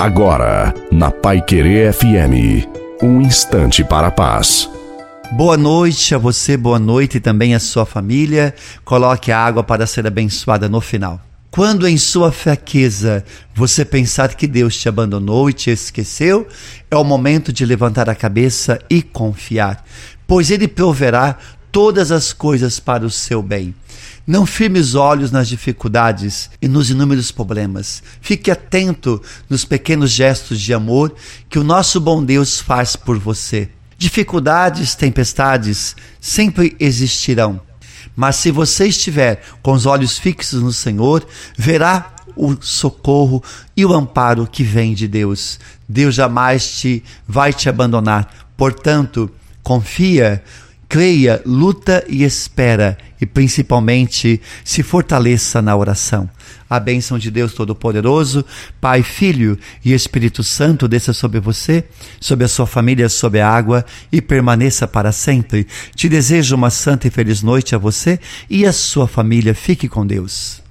Agora, na Pai Querer FM, um instante para a paz. Boa noite a você, boa noite e também a sua família. Coloque a água para ser abençoada no final. Quando em sua fraqueza você pensar que Deus te abandonou e te esqueceu, é o momento de levantar a cabeça e confiar, pois Ele proverá todas as coisas para o seu bem. Não firme os olhos nas dificuldades e nos inúmeros problemas. Fique atento nos pequenos gestos de amor que o nosso bom Deus faz por você. Dificuldades, tempestades sempre existirão. Mas se você estiver com os olhos fixos no Senhor, verá o socorro e o amparo que vem de Deus. Deus jamais te vai te abandonar. Portanto, confia, creia, luta e espera e principalmente se fortaleça na oração. A bênção de Deus Todo-Poderoso, Pai, Filho e Espírito Santo desça sobre você, sobre a sua família, sobre a água e permaneça para sempre. Te desejo uma santa e feliz noite a você e a sua família. Fique com Deus.